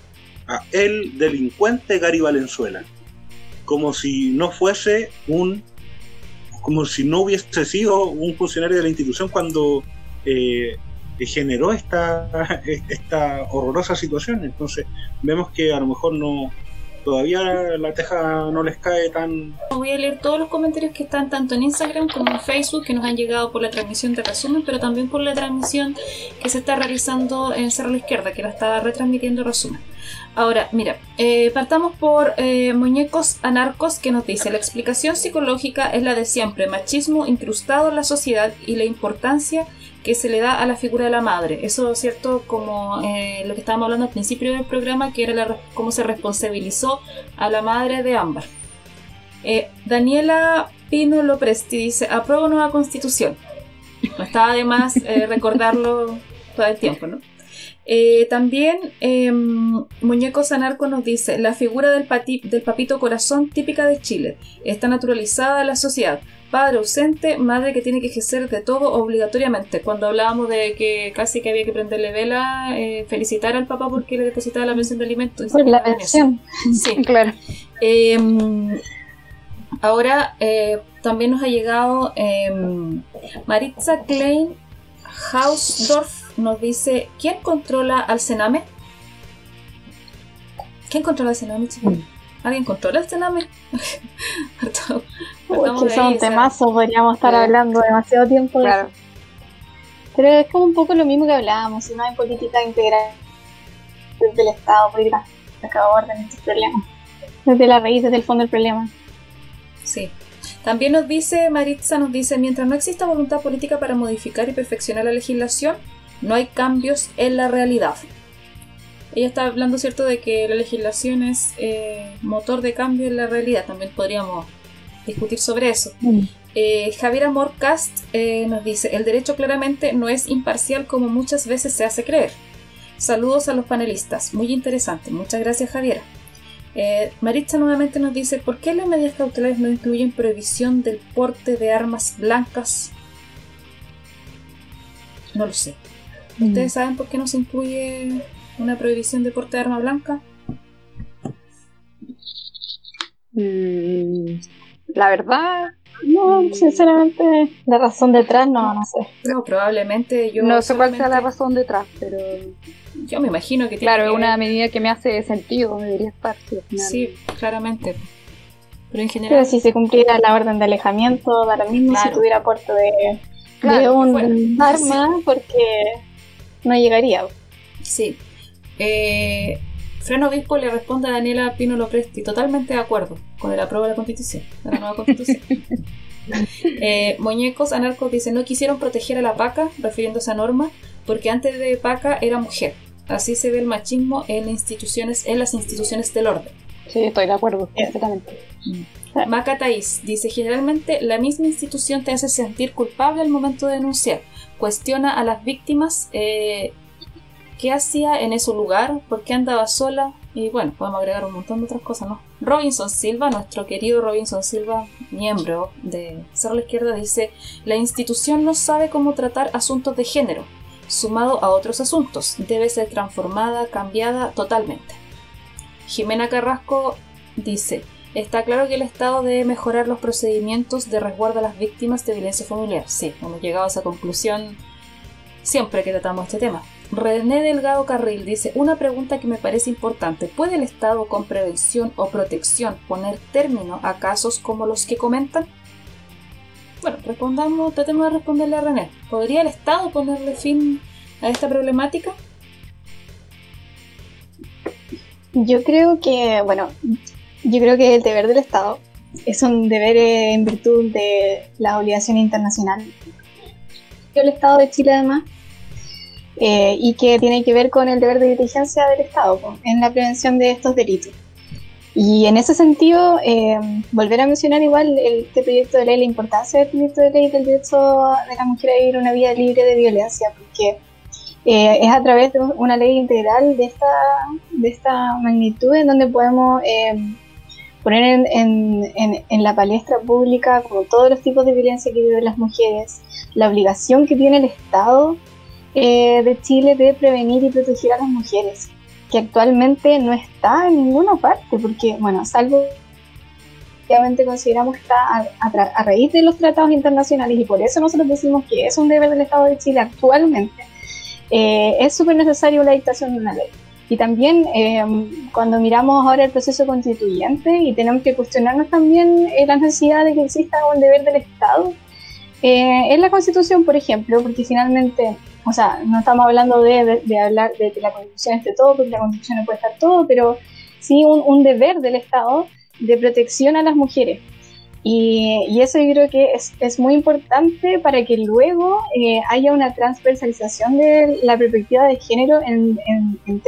a, el delincuente Gary Valenzuela, como si no fuese un, como si no hubiese sido un funcionario de la institución cuando generó esta, esta horrorosa situación. Entonces vemos que a lo mejor no, todavía la teja no les cae tan... Voy a leer todos los comentarios que están tanto en Instagram como en Facebook que nos han llegado por la transmisión de resumen, pero también por la transmisión que se está realizando en Cerro la Izquierda, que la está retransmitiendo resumen. Ahora, mira, eh, partamos por eh, Muñecos Anarcos que nos dice, la explicación psicológica es la de siempre, machismo incrustado en la sociedad y la importancia que se le da a la figura de la madre. Eso es cierto como eh, lo que estábamos hablando al principio del programa, que era la, cómo se responsabilizó a la madre de Ámbar. Eh, Daniela Pino Lopresti dice, apruebo nueva constitución. No estaba de más eh, recordarlo todo el tiempo, ¿no? también em, Muñecos Anarco nos dice, la figura del, del papito corazón típica de Chile está naturalizada en la sociedad padre ausente, madre que tiene que ejercer de todo obligatoriamente. Cuando hablábamos de que casi que había que prenderle vela, eh, felicitar al papá porque le depositaba la pensión de alimentos. Por la pensión. Sí, claro. Em, ahora eh, también nos ha llegado em, Maritza Klein Hausdorf nos dice, ¿quién controla al Sename? ¿Quién controla al Sename? ¿Alguien controla el Sename? Uy, que son temazos, podríamos estar hablando demasiado tiempo. Claro. Pero es como un poco lo mismo que hablábamos, si no hay política integral desde el Estado, política de orden estos problemas. Desde la raíz, desde el fondo del problema. Sí. También nos dice, Maritza nos dice, mientras no exista voluntad política para modificar y perfeccionar la legislación, no hay cambios en la realidad. Ella está hablando, ¿cierto?, de que la legislación es eh, motor de cambio en la realidad. También podríamos discutir sobre eso. Mm. Eh, Javier Amor Cast eh, nos dice, el derecho claramente no es imparcial como muchas veces se hace creer. Saludos a los panelistas, muy interesante, muchas gracias Javiera. Eh, Maritza nuevamente nos dice, ¿por qué las medidas cautelares no incluyen prohibición del porte de armas blancas? No lo sé. Mm. ¿Ustedes saben por qué no se incluye una prohibición de porte de arma blanca? Mm, la verdad, no, sinceramente, la razón detrás no, no sé. No, probablemente yo. No sé cuál sea la razón detrás, pero. Yo me imagino que Claro, es una medida que me hace sentido, debería estar. Sí, claramente. Pero en general. si se cumpliera la orden de alejamiento, da lo mismo si tuviera puerto de, de un arma, porque no llegaría. Sí. Eh, Freno Obispo le responde a Daniela Pino Lopresti, totalmente de acuerdo con el apruebo de la constitución, de la nueva constitución. eh, Muñecos Anarcos dice, no quisieron proteger a la paca, refiriéndose a Norma, porque antes de paca era mujer. Así se ve el machismo en, instituciones, en las instituciones del orden. Sí, estoy de acuerdo, perfectamente. Mm. Maca Thais dice, generalmente la misma institución te hace sentir culpable al momento de denunciar. Cuestiona a las víctimas eh, qué hacía en ese lugar, por qué andaba sola, y bueno, podemos agregar un montón de otras cosas, ¿no? Robinson Silva, nuestro querido Robinson Silva, miembro de Cerro la Izquierda, dice, la institución no sabe cómo tratar asuntos de género, sumado a otros asuntos, debe ser transformada, cambiada totalmente. Jimena Carrasco dice, está claro que el Estado debe mejorar los procedimientos de resguardo a las víctimas de violencia familiar. Sí, hemos llegado a esa conclusión siempre que tratamos este tema. René Delgado Carril dice, una pregunta que me parece importante, ¿puede el Estado con prevención o protección poner término a casos como los que comentan? Bueno, respondamos, tratemos de responderle a René. ¿Podría el Estado ponerle fin a esta problemática? Yo creo que, bueno, yo creo que el deber del Estado es un deber eh, en virtud de la obligación internacional. El Estado de Chile además, eh, y que tiene que ver con el deber de diligencia del Estado po, en la prevención de estos delitos. Y en ese sentido, eh, volver a mencionar igual este proyecto de ley, la importancia del proyecto de ley del derecho de la mujer a vivir una vida libre de violencia, porque eh, es a través de una ley integral de esta, de esta magnitud en donde podemos eh, poner en, en, en, en la palestra pública como todos los tipos de violencia que viven las mujeres, la obligación que tiene el Estado eh, de Chile de prevenir y proteger a las mujeres, que actualmente no está en ninguna parte, porque, bueno, salvo obviamente consideramos que está a, a, a, raíz de los tratados internacionales y por eso nosotros decimos que es un deber del Estado de Chile actualmente, eh, es súper necesario la dictación de una ley. Y también eh, cuando miramos ahora el proceso constituyente y tenemos que cuestionarnos también eh, la necesidad de que exista un deber del Estado eh, en la Constitución, por ejemplo, porque finalmente, o sea, no estamos hablando de, de, de hablar de que la Constitución esté todo, porque la Constitución no puede estar todo, pero sí un, un deber del Estado de protección a las mujeres. Y, y, eso yo creo que es, es muy importante para que luego eh, haya una transversalización de la perspectiva de género en, en, en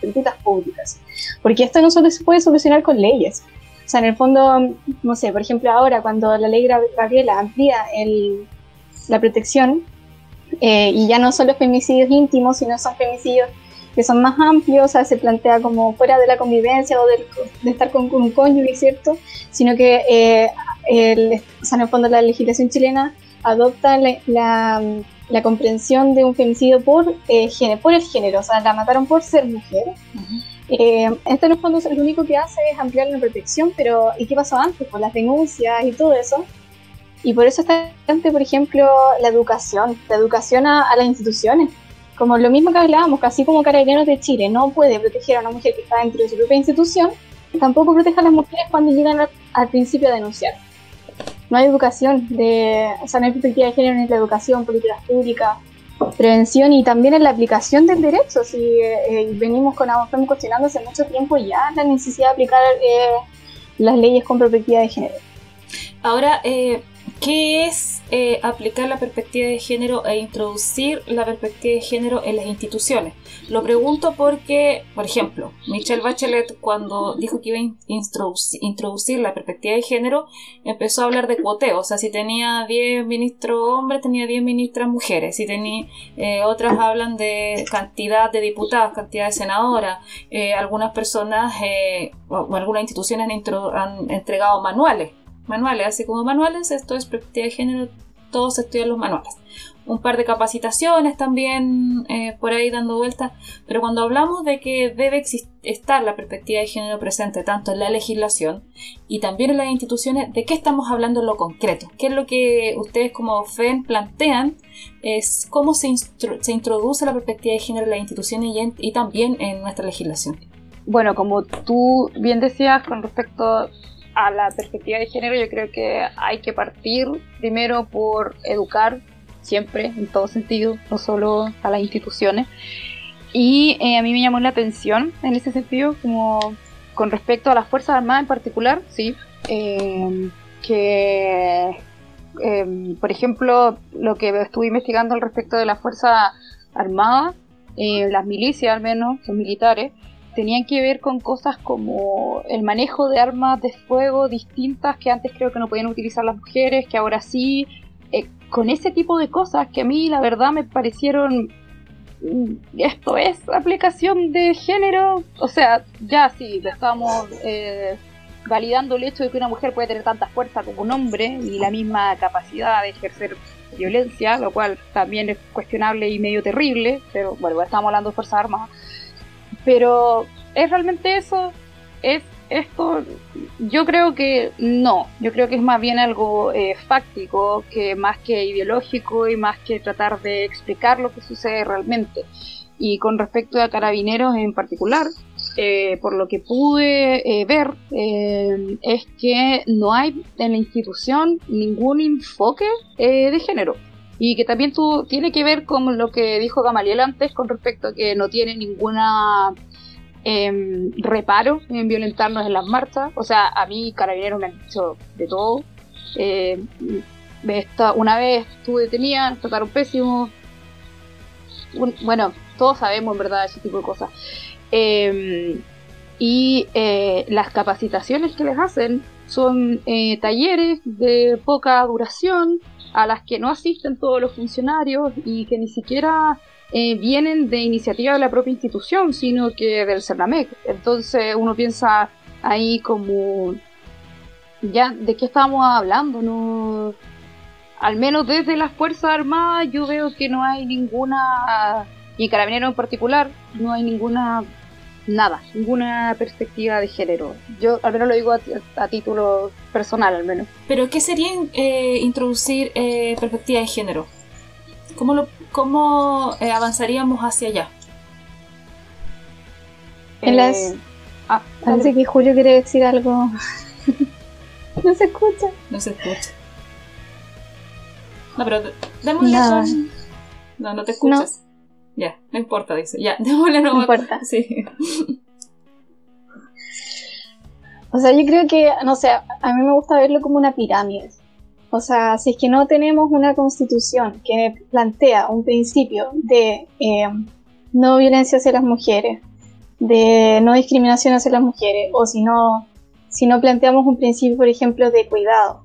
políticas públicas. Porque esto no solo se puede solucionar con leyes. O sea, en el fondo, no sé, por ejemplo, ahora cuando la ley Gabriela amplía el, la protección, eh, y ya no solo femicidios íntimos, sino son femicidios que son más amplios, o sea, se plantea como fuera de la convivencia o de, de estar con, con, un cónyuge, ¿cierto? Sino que, eh, el, o sea, en el fondo la legislación chilena adopta la, la, la comprensión de un femicidio por, eh, género, por el género, o sea, la mataron por ser mujer. Uh -huh. eh, este en el fondo lo único que hace es ampliar la protección, pero ¿y qué pasó antes? Con las denuncias y todo eso. Y por eso está importante, por ejemplo, la educación, la educación a, a las instituciones como lo mismo que hablábamos, que así como Carabineros de Chile no puede proteger a una mujer que está dentro de su propia institución, tampoco protege a las mujeres cuando llegan al, al principio a denunciar. No hay educación, de, o sea, no hay perspectiva de género en la educación, políticas públicas, prevención y también en la aplicación del derecho. Si eh, venimos con estamos cuestionando hace mucho tiempo ya la necesidad de aplicar eh, las leyes con perspectiva de género. Ahora, eh, ¿qué es eh, aplicar la perspectiva de género e introducir la perspectiva de género en las instituciones. Lo pregunto porque, por ejemplo, Michelle Bachelet cuando dijo que iba a introducir, la perspectiva de género, empezó a hablar de cuoteo, o sea, si tenía 10 ministros hombres, tenía 10 ministras mujeres, si tenía, eh, otras hablan de cantidad de diputados, cantidad de senadoras, eh, algunas personas eh, o, algunas instituciones han, han entregado manuales manuales, así como manuales, esto es perspectiva de género, todos estudian los manuales. Un par de capacitaciones también eh, por ahí dando vueltas, pero cuando hablamos de que debe estar la perspectiva de género presente tanto en la legislación y también en las instituciones, ¿de qué estamos hablando en lo concreto? ¿Qué es lo que ustedes como FEN plantean? Es cómo se, se introduce la perspectiva de género en las instituciones y, y también en nuestra legislación. Bueno, como tú bien decías con respecto a la perspectiva de género, yo creo que hay que partir primero por educar siempre, en todo sentido, no solo a las instituciones. Y eh, a mí me llamó la atención en ese sentido, como con respecto a las Fuerzas Armadas en particular, sí, eh, que, eh, por ejemplo, lo que estuve investigando al respecto de la Fuerza Armada, eh, las milicias al menos, los militares, tenían que ver con cosas como el manejo de armas de fuego distintas que antes creo que no podían utilizar las mujeres, que ahora sí, eh, con ese tipo de cosas que a mí la verdad me parecieron esto es aplicación de género, o sea, ya sí, estamos eh, validando el hecho de que una mujer puede tener tanta fuerza como un hombre y la misma capacidad de ejercer violencia, lo cual también es cuestionable y medio terrible, pero bueno, estamos hablando de Fuerzas Armadas pero ¿es realmente eso? ¿Es esto? Yo creo que no, yo creo que es más bien algo eh, fáctico, que más que ideológico y más que tratar de explicar lo que sucede realmente. Y con respecto a carabineros en particular, eh, por lo que pude eh, ver, eh, es que no hay en la institución ningún enfoque de género y que también tú, tiene que ver con lo que dijo Gamaliel antes con respecto a que no tiene ninguna em, reparo en violentarnos en las marchas. O sea, a mí carabineros me han hecho de todo. Eh, esta- una vez estuve detenida, trataron pésimo. Bueno, todos sabemos en verdad ese tipo de cosas. Eh, y eh, las capacitaciones que les hacen son eh, talleres de poca duración a las que no asisten todos los funcionarios y que ni siquiera eh, vienen de iniciativa de la propia institución, sino que del CERNAMEC. Entonces uno piensa ahí como, ya, ¿de qué estamos hablando? No, al menos desde las Fuerzas Armadas yo veo que no hay ninguna, y en Carabineros en particular, no hay ninguna, nada, ninguna perspectiva de género. Yo al menos lo digo a, a título personal al menos. Pero, ¿qué sería eh, introducir eh, perspectiva de género? ¿Cómo, lo, cómo eh, avanzaríamos hacia allá? En las- Eh, ah, Parece que Julio quiere decir algo. no se escucha. No se escucha. No, pero d- démosle Nada. con- No, no te escuchas. Ya, no importa, dice. Ya, démosle No importa. Sí. O sea, yo creo que, no sé, a mí me gusta verlo como una pirámide. O sea, si es que no tenemos una constitución que plantea un principio de eh, no violencia hacia las mujeres, de no discriminación hacia las mujeres, o si no, si no planteamos un principio, por ejemplo, de cuidado,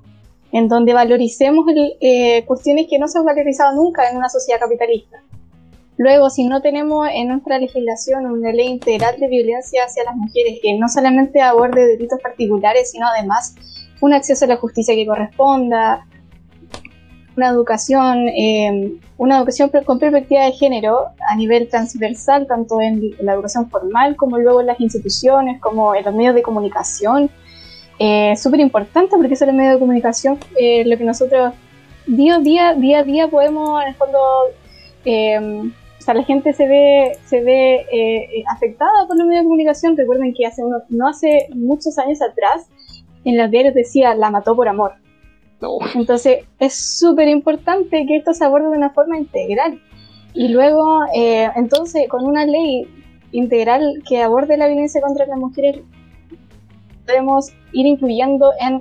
en donde valoricemos el- eh, cuestiones que no se han valorizado nunca en una sociedad capitalista. Luego, si no tenemos en nuestra legislación una ley integral de violencia hacia las mujeres que no solamente aborde delitos particulares, sino además un acceso a la justicia que corresponda, una educación, eh, una educación con perspectiva de género a nivel transversal, tanto en la educación formal como luego en las instituciones, como en los medios de comunicación. Eh, Súper importante porque son los medios de comunicación eh, lo que nosotros día a día, día a día podemos en el fondo eh, o sea, la gente se ve, se ve eh, afectada por los medios de comunicación. Recuerden que hace unos, no hace muchos años atrás, en los diarios decía la mató por amor. Entonces, es súper importante que esto se aborde de una forma integral. Y luego, eh, entonces, con una ley integral que aborde la violencia contra las mujeres, podemos ir incluyendo en.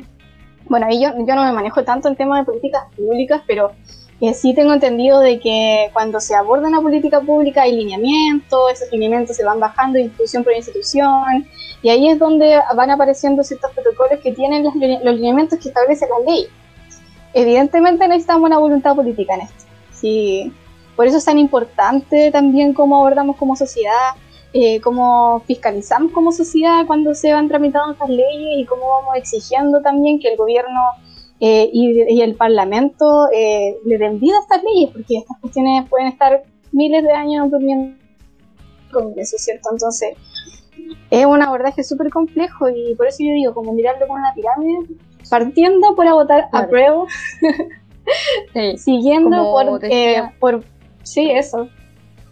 Bueno, yo, yo no me manejo tanto en temas de políticas públicas, pero eh, sí tengo entendido de que cuando se aborda una política pública hay lineamientos, esos lineamientos se van bajando institución por institución, y ahí es donde van apareciendo ciertos protocolos que tienen los lineamientos que establece la ley. Evidentemente necesitamos una voluntad política en esto. Sí, por eso es tan importante también cómo abordamos como sociedad, eh, cómo fiscalizamos como sociedad cuando se van tramitando estas leyes y cómo vamos exigiendo también que el gobierno eh, y, y el Parlamento eh, le den vida a estas leyes, porque estas cuestiones pueden estar miles de años durmiendo con eso, ¿cierto? Entonces, es un abordaje súper complejo y por eso yo digo, como mirarlo con una pirámide, partiendo por a votar Claro. apruebo, siguiendo por, decía. eh, por, sí, eso,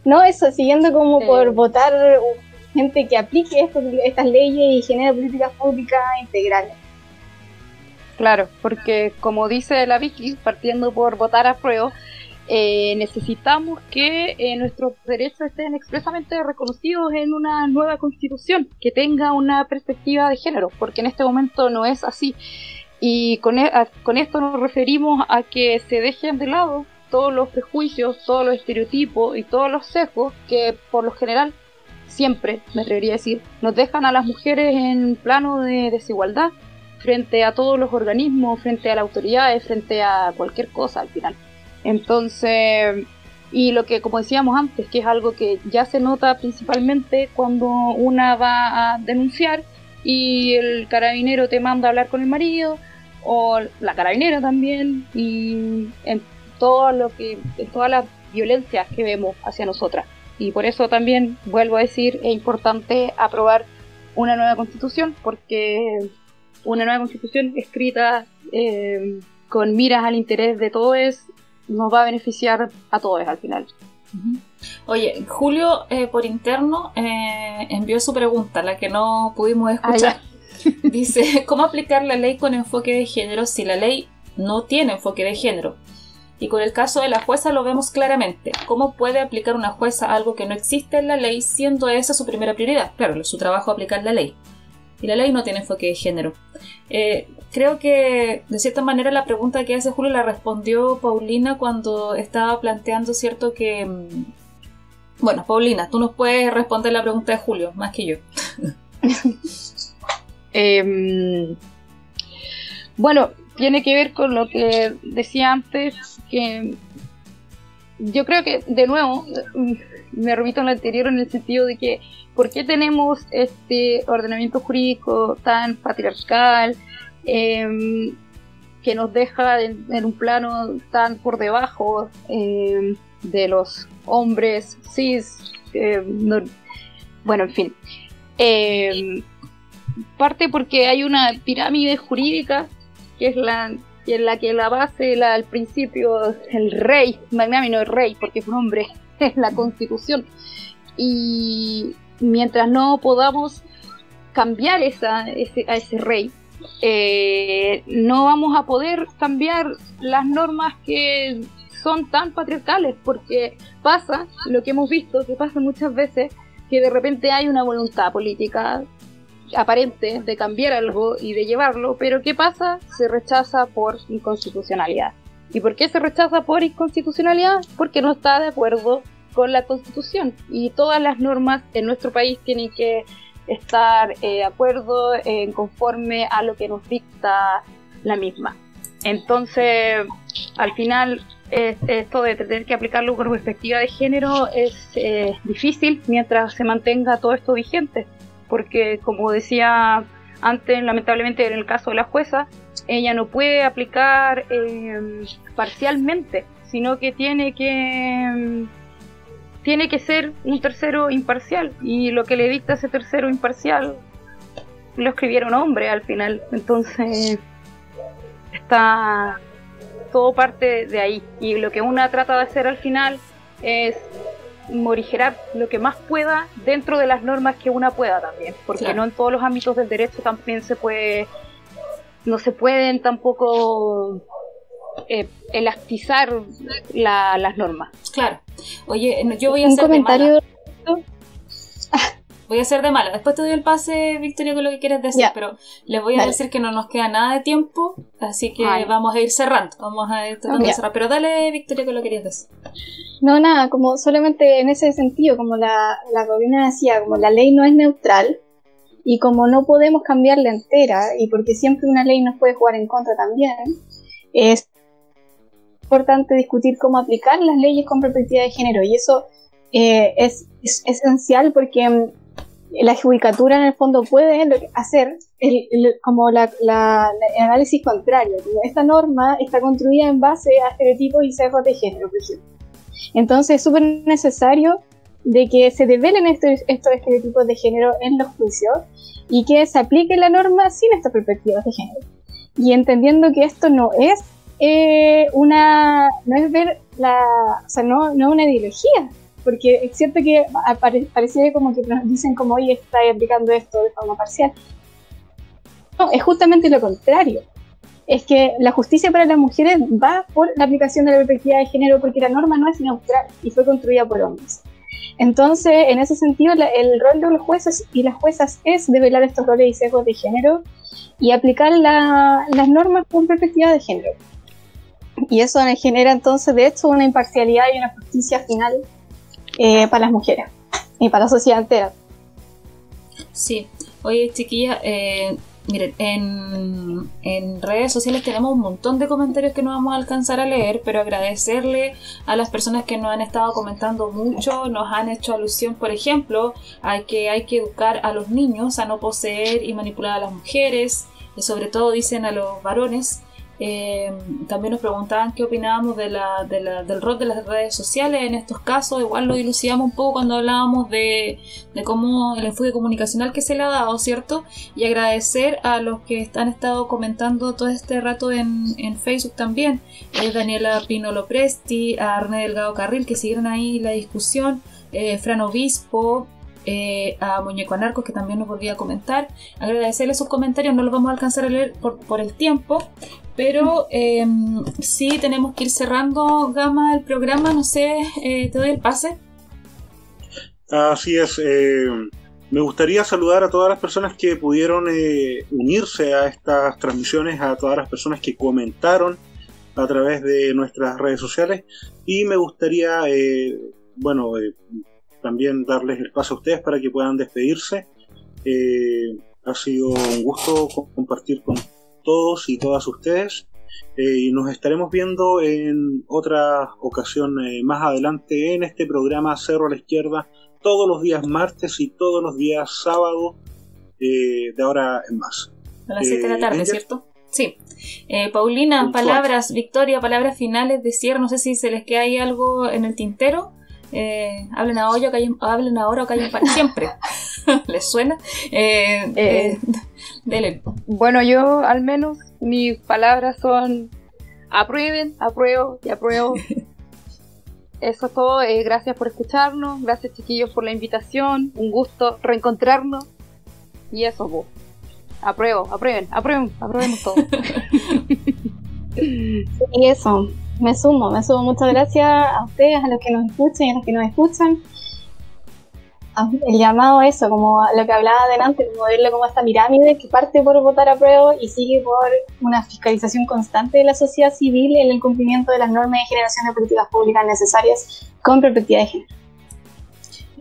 no eso, siguiendo como por votar gente que aplique esto- estas leyes y genere políticas públicas integrales. Claro, porque como dice la Vicky, partiendo por votar a prueba, eh, necesitamos que eh, nuestros derechos estén expresamente reconocidos en una nueva constitución que tenga una perspectiva de género, porque en este momento no es así. Y con, e- con esto nos referimos a que se dejen de lado todos los prejuicios, todos los estereotipos y todos los sesgos que por lo general siempre, me atrevería a decir, nos dejan a las mujeres en plano de desigualdad frente a todos los organismos, frente a las autoridades, frente a cualquier cosa al final. Entonces, y lo que como decíamos antes, que es algo que ya se nota principalmente cuando una va a denunciar y el carabinero te manda a hablar con el marido o la carabinera también y en todo lo que en todas las violencias que vemos hacia nosotras. Y por eso también vuelvo a decir, es importante aprobar una nueva constitución porque una nueva constitución escrita eh, con miras al interés de todos nos va a beneficiar a todos al final. Oye, Julio eh, por interno eh, envió su pregunta, la que no pudimos escuchar. Dice, ¿cómo aplicar la ley con enfoque de género si la ley no tiene enfoque de género? Y con el caso de la jueza lo vemos claramente. ¿Cómo puede aplicar una jueza algo que no existe en la ley siendo esa su primera prioridad? Claro, su trabajo aplicar la ley. Y la ley no tiene enfoque de género. Eh, creo que de cierta manera la pregunta que hace Julio la respondió Paulina cuando estaba planteando, ¿cierto? Que... mm, Bueno, Paulina, tú nos puedes responder la pregunta de Julio, más que yo. Em, bueno, tiene que ver con lo que decía antes, que yo creo que, de nuevo, me remito a lo anterior en el sentido de que, ¿por qué tenemos este ordenamiento jurídico tan patriarcal, em, que nos deja en, en un plano tan por debajo em, de los hombres cis? no- bueno, en fin. Em, parte porque hay una pirámide jurídica que es la es la que la base la, al principio el rey magnánimo el rey porque es un hombre es la constitución y mientras no podamos cambiar esa, ese, a ese rey eh, no vamos a poder cambiar las normas que son tan patriarcales porque pasa lo que hemos visto que pasa muchas veces que de repente hay una voluntad política aparente de cambiar algo y de llevarlo, pero ¿qué pasa? Se rechaza por inconstitucionalidad. ¿Y por qué se rechaza por inconstitucionalidad? Porque no está de acuerdo con la constitución y todas las normas en nuestro país tienen que estar eh, de acuerdo en conforme a lo que nos dicta la misma. Entonces, al final, es- esto de tener que aplicarlo con perspectiva de género es eh, difícil mientras se mantenga todo esto vigente, porque como decía antes, lamentablemente en el caso de la jueza, ella no puede aplicar eh, parcialmente, sino que tiene que mm, tiene que ser un tercero imparcial. Y lo que le dicta ese tercero imparcial lo escribieron hombres al final, entonces está todo parte de ahí. Y lo que una trata de hacer al final es morigerar lo que más pueda dentro de las normas que una pueda también, porque Claro. no en todos los ámbitos del derecho también se puede no se pueden tampoco eh, elastizar la- las normas. Claro. Oye, yo voy a Un hacer de comentario. mala. Voy a hacer de mala. Después te doy el pase, Victoria, con lo que quieres decir, pero les voy a Dale. decir que no nos queda nada de tiempo, así que Ay. vamos a ir cerrando. Vamos a ir tratando de Ya. cerrar. Pero dale, Victoria, con lo que querías decir. No, nada, como solamente en ese sentido, como la, la decía, como la ley no es neutral y como no podemos cambiarla entera y porque siempre una ley nos puede jugar en contra también, es importante discutir cómo aplicar las leyes con perspectiva de género y eso eh, es, es esencial porque mm, la judicatura en el fondo puede hacer el- como la, la- el análisis contrario. Esta norma está construida en base a estereotipos y sesgos de género, por ejemplo. Entonces es súper necesario de que se develen estos, estos estereotipos de género en los juicios y que se aplique la norma sin estas perspectivas de género. Y entendiendo que esto no es eh, una, no es ver la, o sea, no, no es una ideología, porque es cierto que apare- pareciera como que nos dicen como, oye, está aplicando esto de forma parcial. No, es justamente lo contrario. Es que la justicia para las mujeres va por la aplicación de la perspectiva de género porque la norma no es neutral y fue construida por hombres. Entonces, en ese sentido, la- el rol de los jueces y las juezas es develar estos roles y sesgos de género y aplicar la- las normas con perspectiva de género. Y eso genera entonces, de hecho, una imparcialidad y una justicia final eh, para las mujeres y para la sociedad entera. Sí. Oye, chiquilla, eh, miren, en, en redes sociales tenemos un montón de comentarios que no vamos a alcanzar a leer, pero agradecerle a las personas que nos han estado comentando mucho, nos han hecho alusión, por ejemplo, a que hay que educar a los niños a no poseer y manipular a las mujeres, y sobre todo dicen a los varones. Eh, también nos preguntaban qué opinábamos de la, de la- del rol de las redes sociales en estos casos. Igual lo dilucidamos un poco cuando hablábamos de, de cómo el enfoque comunicacional que se le ha dado, ¿cierto? Y agradecer a los que han estado comentando todo este rato en, en Facebook también. Eh, Daniela Pino Lopresti, a René Delgado Carril, que siguieron ahí la discusión. eh, Fran Obispo. Eh, a Muñeco Anarcos que también nos volvía a comentar, agradecerle sus comentarios, no los vamos a alcanzar a leer por, el tiempo, pero eh, sí tenemos que ir cerrando, Gama, el programa, no sé, eh, te doy el pase. Así es. eh, me gustaría saludar a todas las personas que pudieron unirse a estas transmisiones, a todas las personas que comentaron a través de nuestras redes sociales y me gustaría, bueno, también darles el paso a ustedes para que puedan despedirse. Eh, ha sido un gusto co- compartir con todos y todas ustedes eh, y nos estaremos viendo en otra ocasión eh, más adelante en este programa Cerro a la Izquierda todos los días martes y todos los días sábado de ahora en más. A las 7 de la tarde, Angel. ¿cierto? Sí. Eh, Paulina, palabras, Victoria, palabras finales de cierre. No sé si se les queda ahí algo en el tintero. Eh, hablen, ahora, o callen, hablen ahora o callen para siempre. ¿Les suena? Eh, Eh, eh, dele. Bueno, yo al menos mis palabras son aprueben, apruebo y apruebo. Eso es todo. eh, gracias por escucharnos. Gracias chiquillos por la invitación. Un gusto reencontrarnos. Y eso, vos. Apruebo, aprueben, aprueben, aprobemos todo. Y eso, me sumo, me sumo. Muchas gracias a ustedes, a los que nos escuchan y a los que nos escuchan. El llamado a eso, como lo que hablaba adelante, como verlo como esta pirámide que parte por votar a prueba y sigue por una fiscalización constante de la sociedad civil en el cumplimiento de las normas de generación de políticas públicas necesarias con perspectiva de género.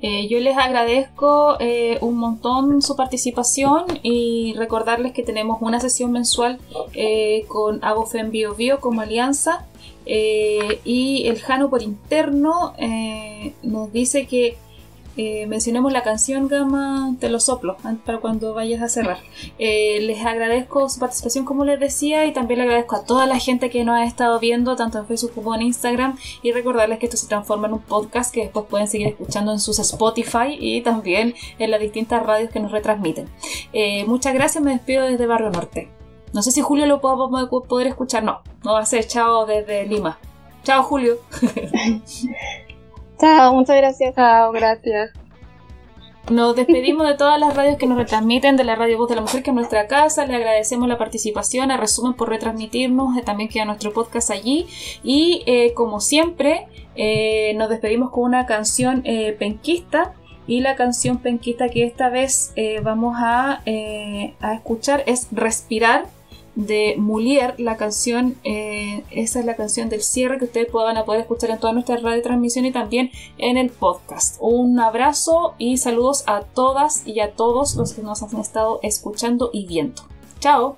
Eh, yo les agradezco eh, un montón su participación y recordarles que tenemos una sesión mensual eh, con Agofem Bio como alianza eh, y el Jano por interno eh, nos dice que eh, mencionemos la canción Gama Te lo soplo para cuando vayas a cerrar. Les agradezco su participación como les decía y también le agradezco a toda la gente que nos ha estado viendo tanto en Facebook como en Instagram y recordarles que esto se transforma en un podcast que después pueden seguir escuchando en sus Spotify y también en las distintas radios que nos retransmiten. Muchas gracias, me despido desde Barrio Norte. No sé si Julio lo vamos a poder escuchar, no, no va a ser chao desde Lima. Chao Julio. Chao, muchas gracias. Chao, gracias. Nos despedimos de todas las radios que nos retransmiten, de la Radio Voz de la Mujer, que es nuestra casa. Le agradecemos la participación, a Resumen por retransmitirnos. También queda nuestro podcast allí. Y eh, como siempre, eh, nos despedimos con una canción eh, penquista. Y la canción penquista que esta vez eh, vamos a, eh, a escuchar es Respirar de Mulier, la canción, eh, esa es la canción del cierre que ustedes van a poder escuchar en toda nuestra radio transmisión y también en el podcast. Un abrazo y saludos a todas y a todos los que nos han estado escuchando y viendo. Chao.